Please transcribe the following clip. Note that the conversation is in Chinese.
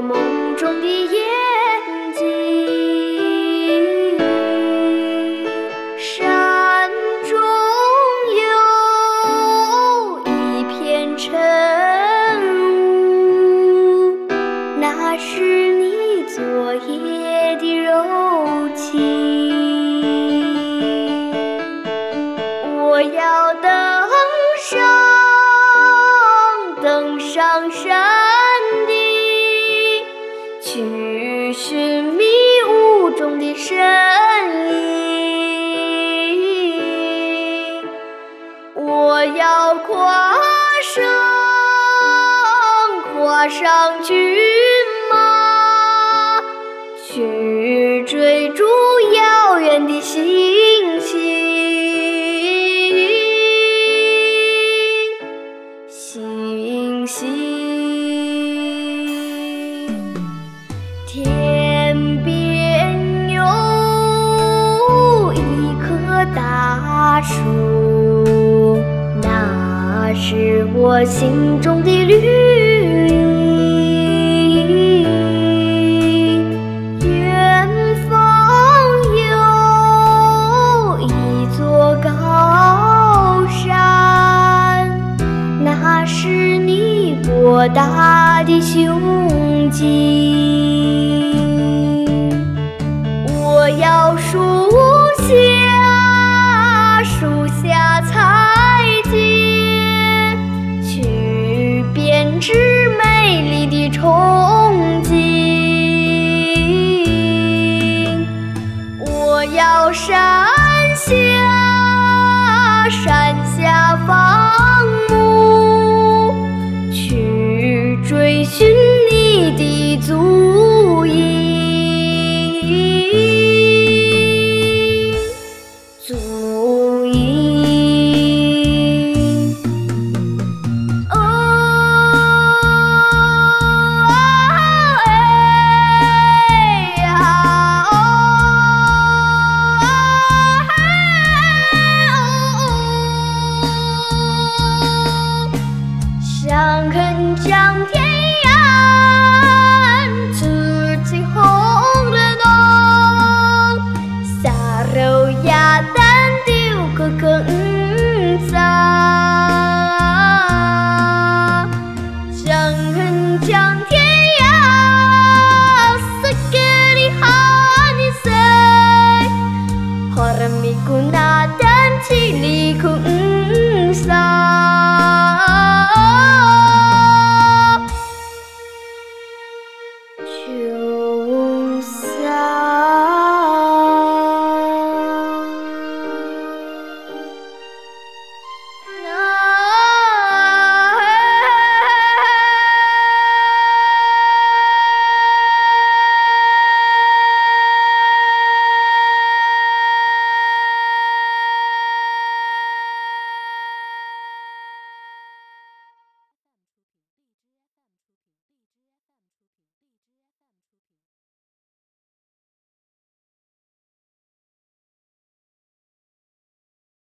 我梦中的夜。跨上骏马，去追逐遥远的星星。星星。天边有一棵大树，那是我心中的绿多大的胸襟我要树下树下采拮去编织美丽的憧憬我要山下山下放